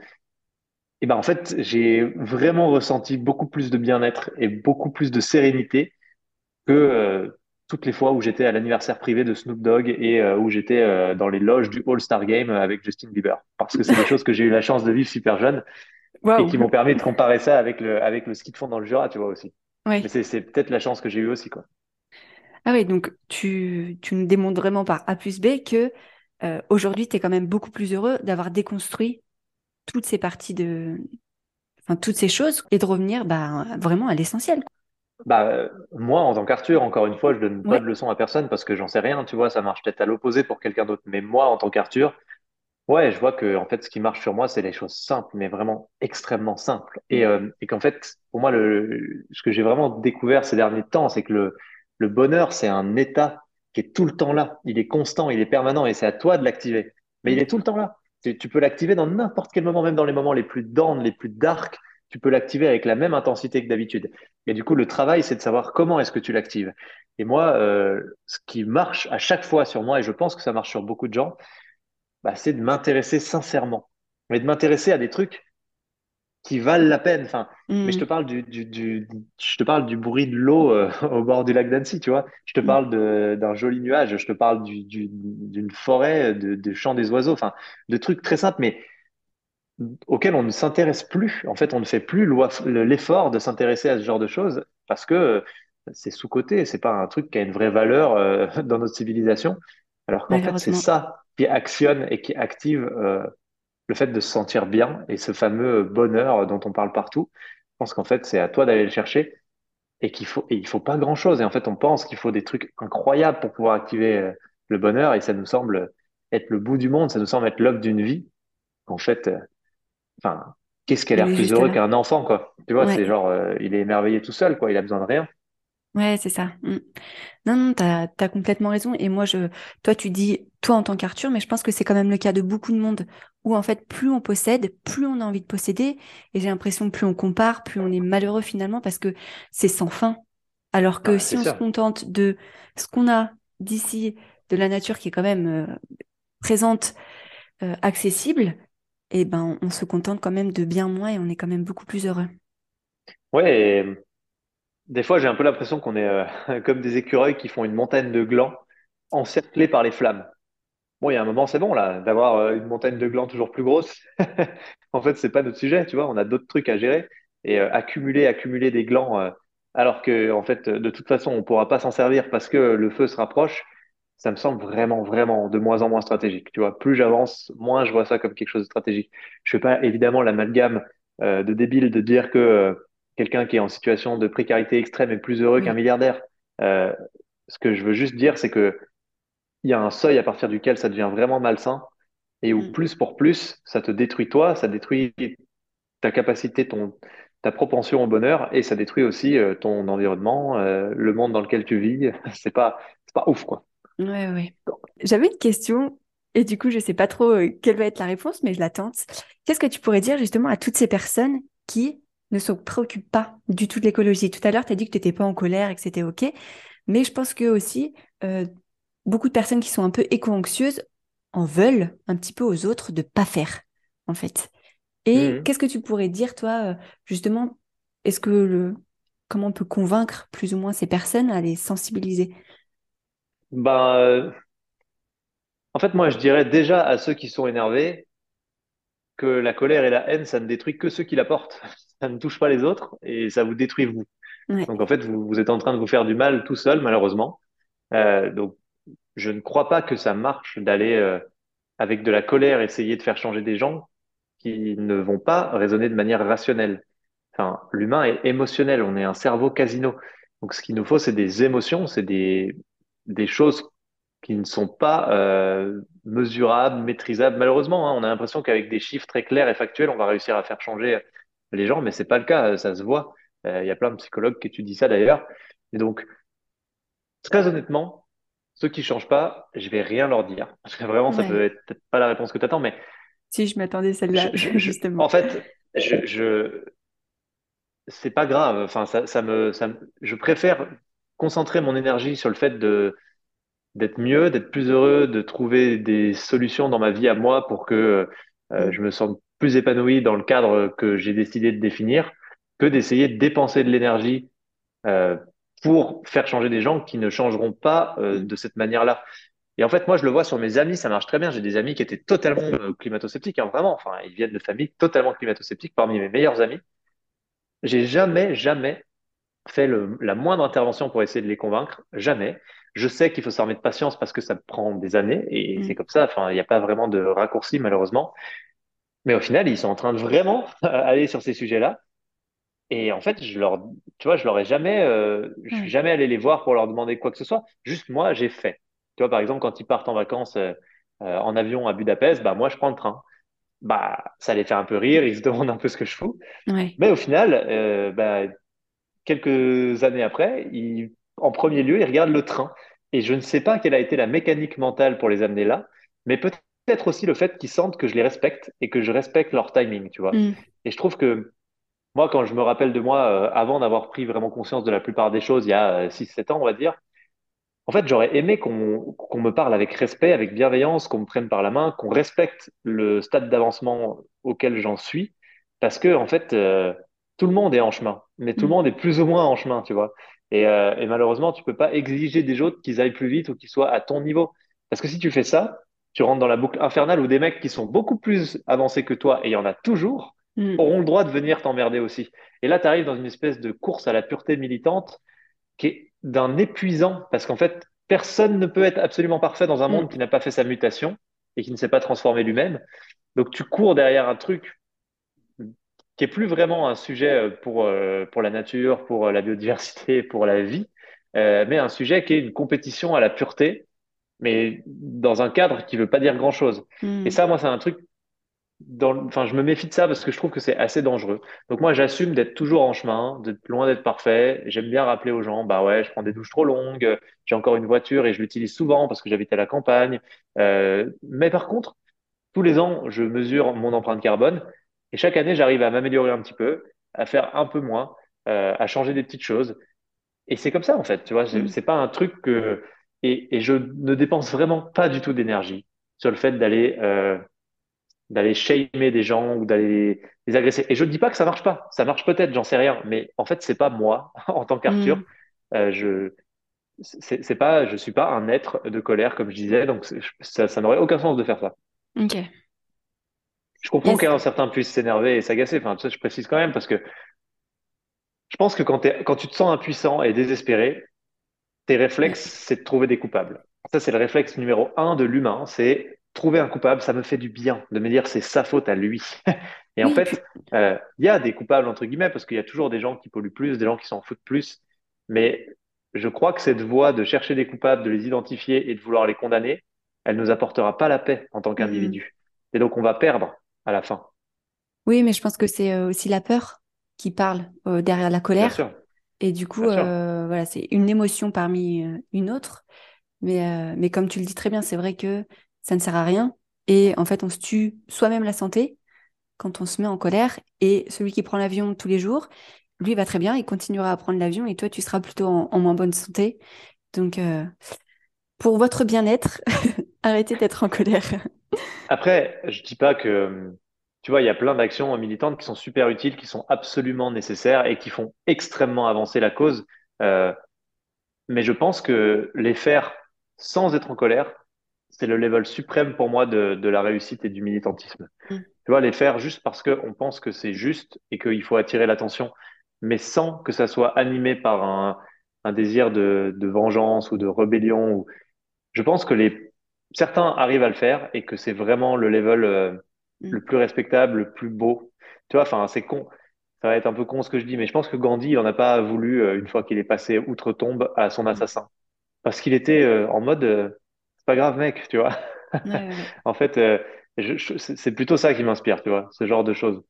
Et ben en fait, j'ai vraiment ressenti beaucoup plus de bien-être et beaucoup plus de sérénité que euh, toutes les fois où j'étais à l'anniversaire privé de Snoop Dogg et euh, où j'étais euh, dans les loges du All-Star Game avec Justin Bieber. Parce que c'est des choses que j'ai eu la chance de vivre super jeune et qui m'ont permis de comparer ça avec le, avec le ski de fond dans le Jura, tu vois aussi. Mais Ouais. c'est peut-être la chance que j'ai eue aussi, quoi. Ah oui, donc tu, tu nous démontres vraiment par A plus B que euh, aujourd'hui, tu es quand même beaucoup plus heureux d'avoir déconstruit toutes ces parties de, enfin, toutes ces choses et de revenir bah, vraiment à l'essentiel. Bah, moi, en tant qu'Arthur, encore une fois, je donne pas de leçons à personne parce que j'en sais rien, tu vois, ça marche peut-être à l'opposé pour quelqu'un d'autre. Mais moi, en tant qu'Arthur, ouais, je vois que, en fait, ce qui marche sur moi, c'est les choses simples, mais vraiment extrêmement simples. Et, euh, et qu'en fait, pour moi, le, ce que j'ai vraiment découvert ces derniers temps, c'est que le, le bonheur, c'est un état est tout le temps là. Il est constant, il est permanent et c'est à toi de l'activer. Mais il est tout le temps là. Tu, tu peux l'activer dans n'importe quel moment, même dans les moments les plus down, les plus dark. Tu peux l'activer avec la même intensité que d'habitude. Et du coup, le travail, c'est de savoir comment est-ce que tu l'actives. Et moi, euh, ce qui marche à chaque fois sur moi, et je pense que ça marche sur beaucoup de gens, bah, c'est de m'intéresser sincèrement. Mais de m'intéresser à des trucs qui valent la peine. Enfin, mais je te Mm, parle du, du, du, je te parle du bruit de l'eau euh, au bord du lac d'Annecy, tu vois. Je te mm. parle d'un joli nuage. Je te parle du, du, d'une forêt, de, de chant des oiseaux. Enfin, de trucs très simples, mais auxquels on ne s'intéresse plus. En fait, on ne fait plus l'effort de s'intéresser à ce genre de choses parce que c'est sous-coté. C'est pas un truc qui a une vraie valeur euh, dans notre civilisation. Alors qu'en fait, c'est ça qui actionne et qui active euh, le fait de se sentir bien et ce fameux bonheur dont on parle partout. Je pense qu'en fait, c'est à toi d'aller le chercher et qu'il faut, et il faut pas grand-chose. Et en fait, on pense qu'il faut des trucs incroyables pour pouvoir activer euh, le bonheur et ça nous semble être le bout du monde, ça nous semble être l'œuvre d'une vie. En fait, euh, enfin, qu'est-ce qui a l'air est plus heureux qu'un enfant, quoi? Tu vois, Ouais. c'est genre, euh, il est émerveillé tout seul, quoi. Il a besoin de rien. Ouais, c'est ça. Mm. Non, non, t'as, t'as complètement raison. Et moi, je, toi, tu dis, toi en tant qu'Arthur, mais je pense que c'est quand même le cas de beaucoup de monde où, en fait, plus on possède, plus on a envie de posséder. Et j'ai l'impression que plus on compare, plus on est malheureux finalement parce que c'est sans fin. Alors que Ah, si on se contente de ce qu'on a d'ici, de la nature qui est quand même euh, présente, euh, accessible, eh ben, on se contente quand même de bien moins et on est quand même beaucoup plus heureux. Ouais, et des fois, j'ai un peu l'impression qu'on est euh, comme des écureuils qui font une montagne de glands encerclés par les flammes. Bon, il y a un moment, c'est bon, là, d'avoir euh, une montagne de glands toujours plus grosse. En fait, c'est pas notre sujet, tu vois. On a d'autres trucs à gérer. Et euh, accumuler, accumuler des glands alors que en fait, de toute façon, on pourra pas s'en servir parce que le feu se rapproche, ça me semble vraiment, vraiment de moins en moins stratégique. Tu vois, plus j'avance, moins je vois ça comme quelque chose de stratégique. Je fais pas évidemment l'amalgame de débile de dire que quelqu'un qui est en situation de précarité extrême est plus heureux qu'un Oui. milliardaire. Euh, ce que je veux juste dire, c'est que il y a un seuil à partir duquel ça devient vraiment malsain et où Mm. plus pour plus, ça te détruit toi, ça détruit ta capacité, ton, ta propension au bonheur et ça détruit aussi euh, ton environnement, euh, le monde dans lequel tu vis. C'est pas, pas ouf, quoi. Ouais, ouais. J'avais une question, et du coup, je sais pas trop quelle va être la réponse, mais je la tente. Qu'est-ce que tu pourrais dire justement à toutes ces personnes qui ne se préoccupent pas du tout de l'écologie? Tout à l'heure, tu as dit que tu n'étais pas en colère et que c'était OK, mais je pense que aussi, euh, beaucoup de personnes qui sont un peu éco-anxieuses en veulent un petit peu aux autres de pas faire, en fait. Et Mhm. qu'est-ce que tu pourrais dire, toi, euh, justement, est-ce que le... comment on peut convaincre plus ou moins ces personnes à les sensibiliser? Ben, euh, en fait, moi, je dirais déjà à ceux qui sont énervés que la colère et la haine, ça ne détruit que ceux qui la portent. Ça ne touche pas les autres et ça vous détruit vous. Ouais. Donc, en fait, vous, vous êtes en train de vous faire du mal tout seul, malheureusement. Euh, donc, je ne crois pas que ça marche d'aller euh, avec de la colère essayer de faire changer des gens qui ne vont pas raisonner de manière rationnelle. Enfin, l'humain est émotionnel, on est un cerveau casino. Donc, ce qu'il nous faut, c'est des émotions, c'est des, des choses qui ne sont pas euh, mesurables, maîtrisables. Malheureusement, hein, on a l'impression qu'avec des chiffres très clairs et factuels, on va réussir à faire changer les gens, mais c'est pas le cas, ça se voit. Euh, Il y a plein de psychologues qui étudient ça d'ailleurs. Et donc, très honnêtement, ceux qui changent pas, je vais rien leur dire. Parce que vraiment, ça peut être peut-être pas la réponse que tu attends, mais Si je m'attendais celle-là, justement. en fait, je, je, c'est pas grave. Enfin, ça, ça me, ça me- je préfère concentrer mon énergie sur le fait de d'être mieux, d'être plus heureux, de trouver des solutions dans ma vie à moi pour que euh, Mm. je me sente plus épanoui dans le cadre que j'ai décidé de définir, que d'essayer de dépenser de l'énergie euh, pour faire changer des gens qui ne changeront pas euh, Mm. de cette manière-là. Et en fait, moi, je le vois sur mes amis, ça marche très bien. J'ai des amis qui étaient totalement euh, climato-sceptiques, hein, vraiment. Enfin, ils viennent de familles totalement climato-sceptiques, parmi mes meilleurs amis. J'ai jamais, jamais fait le- la moindre intervention pour essayer de les convaincre, jamais. Je sais qu'il faut s'armer de patience parce que ça prend des années et c'est Mm. comme ça. Enfin, il n'y a pas vraiment de raccourci malheureusement. Mais au final, ils sont en train de vraiment aller sur ces sujets-là. Et en fait, je leur, tu vois, je leur ai jamais, euh, je suis jamais allé les voir pour leur demander quoi que ce soit. Juste moi, j'ai fait. Tu vois, par exemple, quand ils partent en vacances euh, euh, en avion à Budapest, bah moi, je prends le train. Bah, ça les fait un peu rire. Ils se demandent un peu ce que je fous. Ouais. Mais au final, euh, bah, quelques années après, ils, en premier lieu, ils regardent le train. Et je ne sais pas quelle a été la mécanique mentale pour les amener là, mais peut-être aussi le fait qu'ils sentent que je les respecte et que je respecte leur timing, tu vois. Mm. Et je trouve que moi, quand je me rappelle de moi, euh, avant d'avoir pris vraiment conscience de la plupart des choses, il y a euh, 6-7 ans, on va dire, en fait, j'aurais aimé qu'on me parle avec respect, avec bienveillance, qu'on me prenne par la main, qu'on respecte le stade d'avancement auquel j'en suis, parce que en fait, euh, tout le monde est en chemin, mais tout le Mm. monde est plus ou moins en chemin, tu vois. Et, euh, et malheureusement, tu peux pas exiger des autres qu'ils aillent plus vite ou qu'ils soient à ton niveau, parce que si tu fais ça, tu rentres dans la boucle infernale où des mecs qui sont beaucoup plus avancés que toi, et il y en a toujours, Mm. auront le droit de venir t'emmerder aussi. Et là, tu arrives dans une espèce de course à la pureté militante qui est d'un épuisant, parce qu'en fait, personne ne peut être absolument parfait dans un Mm. monde qui n'a pas fait sa mutation et qui ne s'est pas transformé lui-même. Donc tu cours derrière un truc qui est plus vraiment un sujet euh, pour, euh, pour la nature, pour euh, la biodiversité, pour la vie, mais un sujet qui est une compétition à la pureté, mais dans un cadre qui veut pas dire grand-chose. Et Mm. ça, moi, c'est un truc dans, enfin, je me méfie de ça parce que je trouve que c'est assez dangereux. Donc moi, j'assume d'être toujours en chemin, d'être loin d'être parfait. J'aime bien rappeler aux gens, bah ouais, je prends des douches trop longues, j'ai encore une voiture et je l'utilise souvent parce que j'habite à la campagne. Euh, mais par contre, tous les ans, je mesure mon empreinte carbone et chaque année, j'arrive à m'améliorer un petit peu, à faire un peu moins, euh, à changer des petites choses. Et c'est comme ça, en fait, tu vois, c'est Mm. c'est pas un truc que... Et, et je ne dépense vraiment pas du tout d'énergie sur le fait d'aller euh, d'aller shamer des gens ou d'aller les agresser. Et je ne dis pas que ça marche pas. Ça marche peut-être, j'en sais rien. Mais en fait, c'est pas moi en tant qu'Arthur. Mm. Euh, je c'est pas, je suis pas un être de colère comme je disais. Donc ça, ça n'aurait aucun sens de faire ça. Ok. Je comprends qu'un certain puisse s'énerver et s'agacer. Enfin, ça, je précise quand même parce que Je pense que quand tu te sens impuissant et désespéré, tes réflexes, c'est de trouver des coupables. Ça, c'est le réflexe numéro un de l'humain, c'est trouver un coupable. Ça me fait du bien de me dire c'est sa faute à lui. Et en fait, euh, il y a des coupables, entre guillemets, parce qu'il y a toujours des gens qui polluent plus, des gens qui s'en foutent plus. Mais je crois que cette voie de chercher des coupables, de les identifier et de vouloir les condamner, elle nous apportera pas la paix en tant hmm. qu'individu. Et donc, on va perdre à la fin. Oui, mais je pense que c'est euh, aussi la peur qui parle euh, derrière la Bien colère. sûr, Et du coup, euh, voilà, c'est une émotion parmi euh, une autre. Mais, euh, mais comme tu le dis très bien, c'est vrai que ça ne sert à rien. Et en fait, on se tue soi-même la santé quand on se met en colère. Et celui qui prend l'avion tous les jours, lui va très bien, il continuera à prendre l'avion et toi, tu seras plutôt en, en moins bonne santé. Donc, euh, pour votre bien-être, arrêtez d'être en colère. Après, je dis pas que, tu vois, il y a plein d'actions militantes qui sont super utiles, qui sont absolument nécessaires et qui font extrêmement avancer la cause. Euh, mais je pense que les faire sans être en colère, c'est le level suprême pour moi de, de la réussite et du militantisme. Mm. Tu vois, les faire juste parce qu'on pense que c'est juste et qu'il faut attirer l'attention, mais sans que ça soit animé par un, un désir de, de vengeance ou de rébellion. Ou... Je pense que les... certains arrivent à le faire et que c'est vraiment le level euh, Mm. le plus respectable, le plus beau. Tu vois, enfin, c'est con. Ça va être un peu con ce que je dis, mais je pense que Gandhi, il en a pas voulu, euh, une fois qu'il est passé outre-tombe, à son assassin. Parce qu'il était euh, en mode, euh, c'est pas grave, mec, tu vois. Ouais, ouais, ouais. En fait, euh, c'est plutôt ça qui m'inspire, tu vois, ce genre de choses.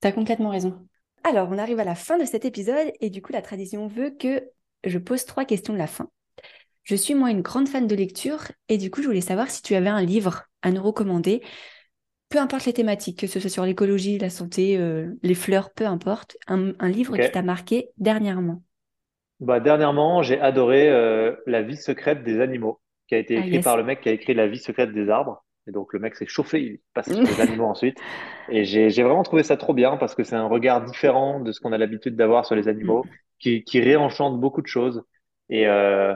T'as complètement raison. Alors, on arrive à la fin de cet épisode et du coup, la tradition veut que je pose trois questions de la fin. Je suis moi une grande fan de lecture et du coup, je voulais savoir si tu avais un livre à nous recommander, peu importe les thématiques, que ce soit sur l'écologie, la santé, euh, les fleurs, peu importe, un, un livre qui t'a marqué dernièrement. Bah, dernièrement, j'ai adoré euh, La vie secrète des animaux, qui a été Ah écrit par le mec qui a écrit La vie secrète des arbres. Et donc, le mec s'est chauffé, il passe sur les animaux ensuite. Et j'ai, vraiment trouvé ça trop bien parce que c'est un regard différent de ce qu'on a l'habitude d'avoir sur les animaux, qui, qui réenchante beaucoup de choses. Et, euh,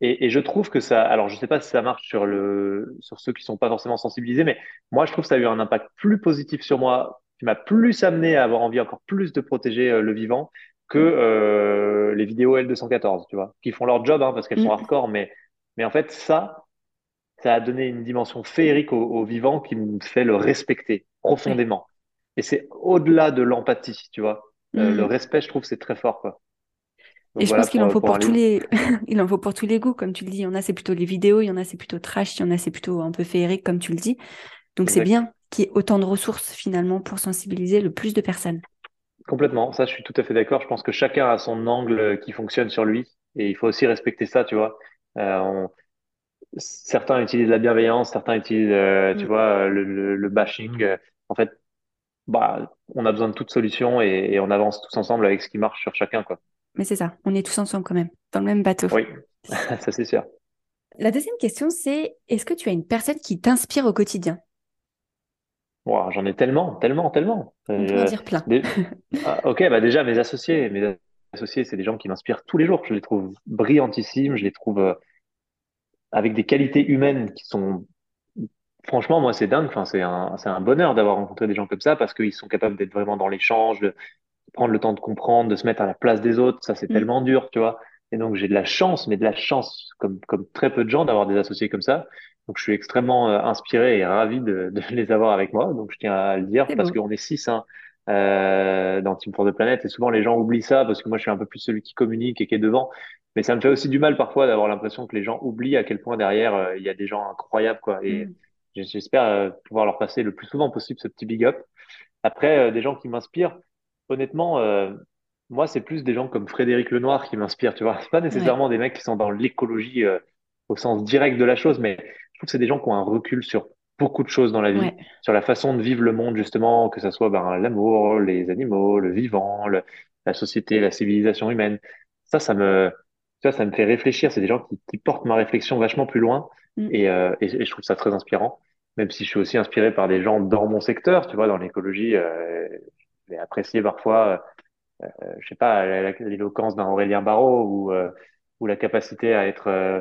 Et, et je trouve que ça, alors je sais pas si ça marche sur le, sur ceux qui sont pas forcément sensibilisés, mais moi je trouve que ça a eu un impact plus positif sur moi, qui m'a plus amené à avoir envie encore plus de protéger euh, le vivant que euh, les vidéos L214, tu vois, qui font leur job hein, parce qu'elles sont hardcore, mais mais en fait ça, ça a donné une dimension féerique au, au vivant qui me fait le respecter profondément. Et c'est au-delà de l'empathie, tu vois. Euh, le Mm. respect, je trouve, c'est très fort, quoi. Et je pense qu'il en faut pour tous les, il en faut pour tous les goûts, comme tu le dis. Il y en a, c'est plutôt les vidéos, il y en a, c'est plutôt trash, il y en a, c'est plutôt un peu féerique, comme tu le dis. Donc c'est bien qu'il y ait autant de ressources finalement pour sensibiliser le plus de personnes. Complètement, ça je suis tout à fait d'accord. Je pense que chacun a son angle qui fonctionne sur lui et il faut aussi respecter ça, tu vois. Euh, on- Certains utilisent la bienveillance, certains utilisent, euh, tu Mm. vois, le, le, le bashing. Euh, En fait, bah, on a besoin de toutes solutions et, et on avance tous ensemble avec ce qui marche sur chacun, quoi. Mais c'est ça, on est tous ensemble quand même, dans le même bateau. Oui, ça c'est sûr. La deuxième question, c'est est-ce que tu as une personne qui t'inspire au quotidien? Wow, j'en ai tellement, tellement, tellement. On peut en dire plein. ah, ok, bah déjà mes associés, mes associés, c'est des gens qui m'inspirent tous les jours. Je les trouve brillantissimes, je les trouve euh, avec des qualités humaines qui sont Franchement, moi, c'est dingue. Enfin, c'est un, un bonheur d'avoir rencontré des gens comme ça parce qu'ils sont capables d'être vraiment dans l'échange, de prendre le temps de comprendre, de se mettre à la place des autres. Ça, c'est Mm. tellement dur, tu vois. Et donc, j'ai de la chance, mais de la chance, comme, comme très peu de gens, d'avoir des associés comme ça. Donc, je suis extrêmement euh, inspiré et ravi de, de les avoir avec moi. Donc, je tiens à le dire parce qu'on est six hein, euh, dans Team for the Planet. Et souvent, les gens oublient ça parce que moi, je suis un peu plus celui qui communique et qui est devant. Mais ça me fait aussi du mal parfois d'avoir l'impression que les gens oublient à quel point derrière, euh, il y a des gens incroyables, quoi. Et Mm. J'espère pouvoir leur passer le plus souvent possible ce petit big up. Après, des gens qui m'inspirent, honnêtement, euh, moi, c'est plus des gens comme Frédéric Lenoir qui m'inspirent, tu vois. C'est pas Ouais, nécessairement des mecs qui sont dans l'écologie euh, au sens direct de la chose, mais je trouve que c'est des gens qui ont un recul sur beaucoup de choses dans la vie, ouais, sur la façon de vivre le monde, justement, que ça soit ben, l'amour, les animaux, le vivant, le- la société, la civilisation humaine. Ça, ça me, vois, ça me fait réfléchir. C'est des gens qui, qui portent ma réflexion vachement plus loin Mm. et, euh, et, et je trouve ça très inspirant même si je suis aussi inspiré par des gens dans mon secteur, tu vois, dans l'écologie, euh, j'ai apprécié parfois, euh, je sais pas, l'éloquence d'un Aurélien Barraud ou, euh, ou la capacité à être, euh,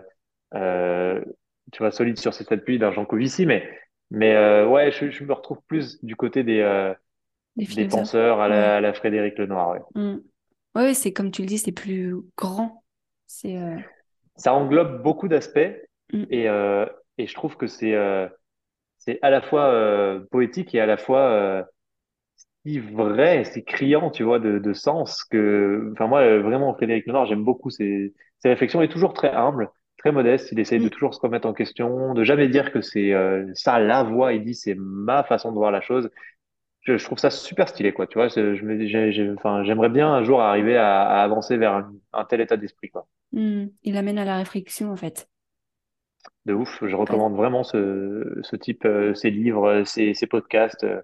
euh, tu vois, solide sur ses appuis d'un Jean Covici, mais, mais euh, ouais, je, je me retrouve plus du côté des, euh, des des philosophes. penseurs à Ouais. la, à la Frédéric Lenoir, ouais. Mm. Ouais, c'est comme tu le dis, c'est plus grand. C'est. Ça englobe beaucoup d'aspects mm. et, et je trouve que c'est c'est à la fois poétique et à la fois si vrai, c'est criant, tu vois, de, de, sens que, enfin moi, vraiment, Frédéric Lenoir, j'aime beaucoup ses, ses réflexions. Il est toujours très humble, très modeste. Il essaye de mm. toujours se remettre en question, de jamais dire que c'est euh, ça la voix. Il dit c'est ma façon de voir la chose. Je, je, trouve ça super stylé, quoi. Tu vois, je me, enfin, j'aimerais bien un jour arriver à, à avancer vers un, un, tel état d'esprit, quoi. Mm. Il amène à la réflexion, en fait. De ouf. Je recommande vraiment ce, ce type, euh, ces livres, ces, ces podcasts. Euh,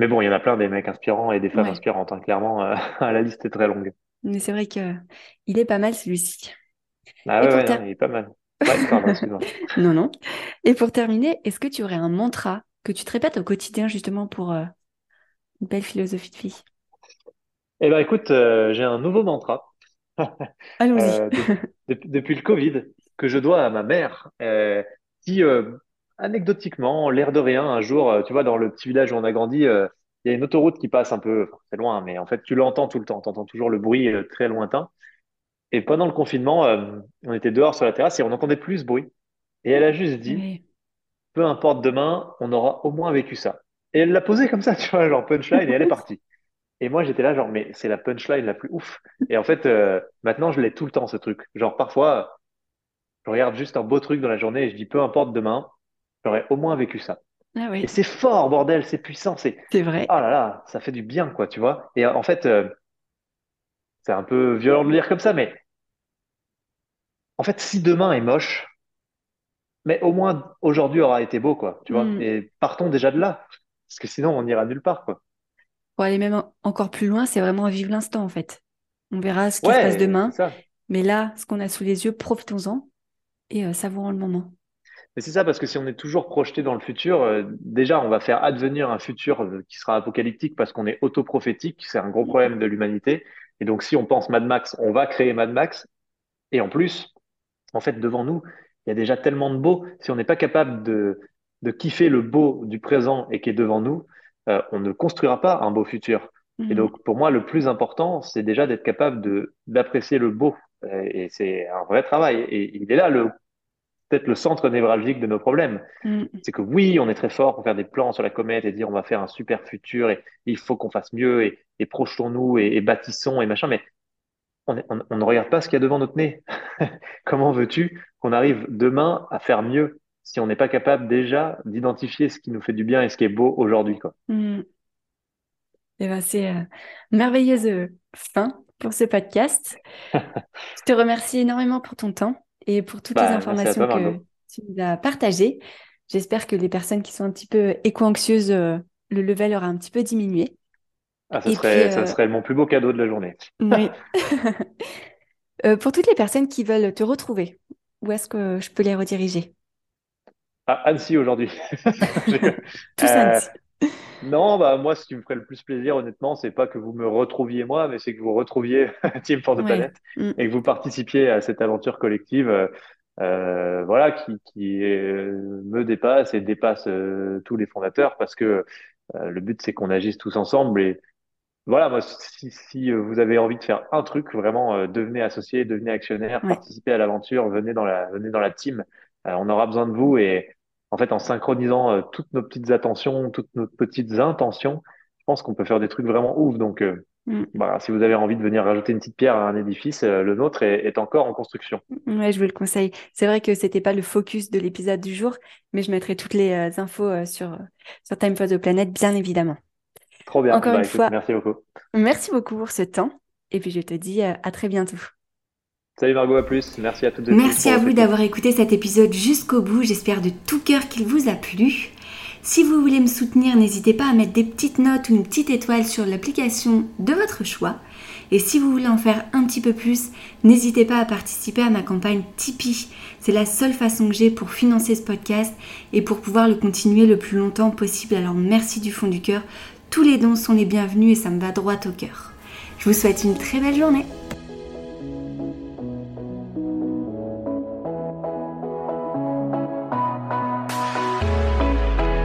mais bon, il y en a plein des mecs inspirants et des femmes inspirantes. Hein. Clairement, euh, la liste est très longue. Mais c'est vrai que il est pas mal celui-ci. Ah ouais, il est pas mal. non, non. Et pour terminer, est-ce que tu aurais un mantra que tu te répètes au quotidien justement pour euh, une belle philosophie de vie Eh ben écoute, euh, j'ai un nouveau mantra. Allons-y. depuis le Covid, que je dois à ma mère, qui anecdotiquement, l'air de rien, un jour, euh, tu vois, dans le petit village où on a grandi, euh, il y a une autoroute qui passe un peu, c'est loin, mais en fait, tu l'entends tout le temps, tu entends toujours le bruit euh, très lointain. Et pendant le confinement, on était dehors sur la terrasse et on n'entendait plus ce bruit. Et elle a juste dit, peu importe demain, on aura au moins vécu ça. Et elle l'a posé comme ça, tu vois, genre punchline, et elle est partie. Et moi, j'étais là, genre, mais c'est la punchline la plus ouf. Et en fait, maintenant, je l'ai tout le temps, ce truc. Genre, parfois, je regarde juste un beau truc dans la journée et je dis, peu importe demain, j'aurais au moins vécu ça. Ah et c'est fort, bordel, c'est puissant, c'est. C'est vrai. Oh là là, ça fait du bien, quoi, tu vois. Et en fait, euh, c'est un peu violent de lire comme ça, mais en fait, si demain est moche, mais au moins aujourd'hui aura été beau, quoi, tu vois. Hmm. Et partons déjà de là, parce que sinon on n'ira nulle part, quoi. Pour aller même encore plus loin, c'est vraiment vivre l'instant, en fait. On verra ce qui se passe demain, mais là, ce qu'on a sous les yeux, profitons-en et euh, savourons le moment. Mais c'est ça, parce que si on est toujours projeté dans le futur, euh, déjà, on va faire advenir un futur euh, qui sera apocalyptique parce qu'on est autoprophétique. C'est un gros problème de l'humanité. Et donc, si on pense Mad Max, on va créer Mad Max. Et en plus, en fait, devant nous, il y a déjà tellement de beau. Si on n'est pas capable de, de kiffer le beau du présent et qui est devant nous, euh, on ne construira pas un beau futur. Et mhm. donc, pour moi, le plus important, c'est déjà d'être capable d'apprécier le beau. Et c'est un vrai travail. Et il est là le peut-être le centre névralgique de nos problèmes. Mm. C'est que oui, on est très fort pour faire des plans sur la comète et dire on va faire un super futur et, il faut qu'on fasse mieux et, et projetons-nous et, bâtissons et machin, mais on, on, ne regarde pas ce qu'il y a devant notre nez. Comment veux-tu qu'on arrive demain à faire mieux si on n'est pas capable déjà d'identifier ce qui nous fait du bien et ce qui est beau aujourd'hui quoi? Mm. Eh ben, c'est euh, merveilleuse fin pour ce podcast. Je te remercie énormément pour ton temps et pour toutes les bah, informations que tu nous as partagées. J'espère que les personnes qui sont un petit peu éco-anxieuses, euh, le level aura un petit peu diminué. Ah, ça, serait, ça euh, serait mon plus beau cadeau de la journée. Oui. Euh, pour toutes les personnes qui veulent te retrouver, où est-ce que je peux les rediriger? À Annecy aujourd'hui. Tout Annecy. Non, bah moi, ce qui me ferait le plus plaisir, honnêtement, c'est pas que vous me retrouviez moi, mais c'est que vous retrouviez Team for the Planet mm. et que vous participiez à cette aventure collective, euh, euh voilà, qui, qui me dépasse et dépasse euh, tous les fondateurs, parce que euh, le but c'est qu'on agisse tous ensemble. Et voilà, moi, si, si vous avez envie de faire un truc, vraiment, devenez associé, devenez actionnaire, participez à l'aventure, venez dans la, venez dans la team. on aura besoin de vous et en fait, en synchronisant euh, toutes nos petites attentions, toutes nos petites intentions, je pense qu'on peut faire des trucs vraiment ouf. Donc, euh, mm. si vous avez envie de venir rajouter une petite pierre à un édifice, euh, le nôtre est, encore en construction. Ouais, je vous le conseille. C'est vrai que c'était pas le focus de l'épisode du jour, mais je mettrai toutes les infos sur, sur Time for the Planet, bien évidemment. Trop bien. Encore bah, une fois, merci beaucoup. Merci beaucoup pour ce temps. Et puis, je te dis à très bientôt. Salut Margot, à plus. Merci à toutes et Merci à vous d'avoir écouté cet épisode jusqu'au bout. J'espère de tout cœur qu'il vous a plu. Si vous voulez me soutenir, n'hésitez pas à mettre des petites notes ou une petite étoile sur l'application de votre choix. Et si vous voulez en faire un petit peu plus, n'hésitez pas à participer à ma campagne Tipeee. C'est la seule façon que j'ai pour financer ce podcast et pour pouvoir le continuer le plus longtemps possible. Alors merci du fond du cœur. Tous les dons sont les bienvenus et ça me va droit au cœur. Je vous souhaite une très belle journée.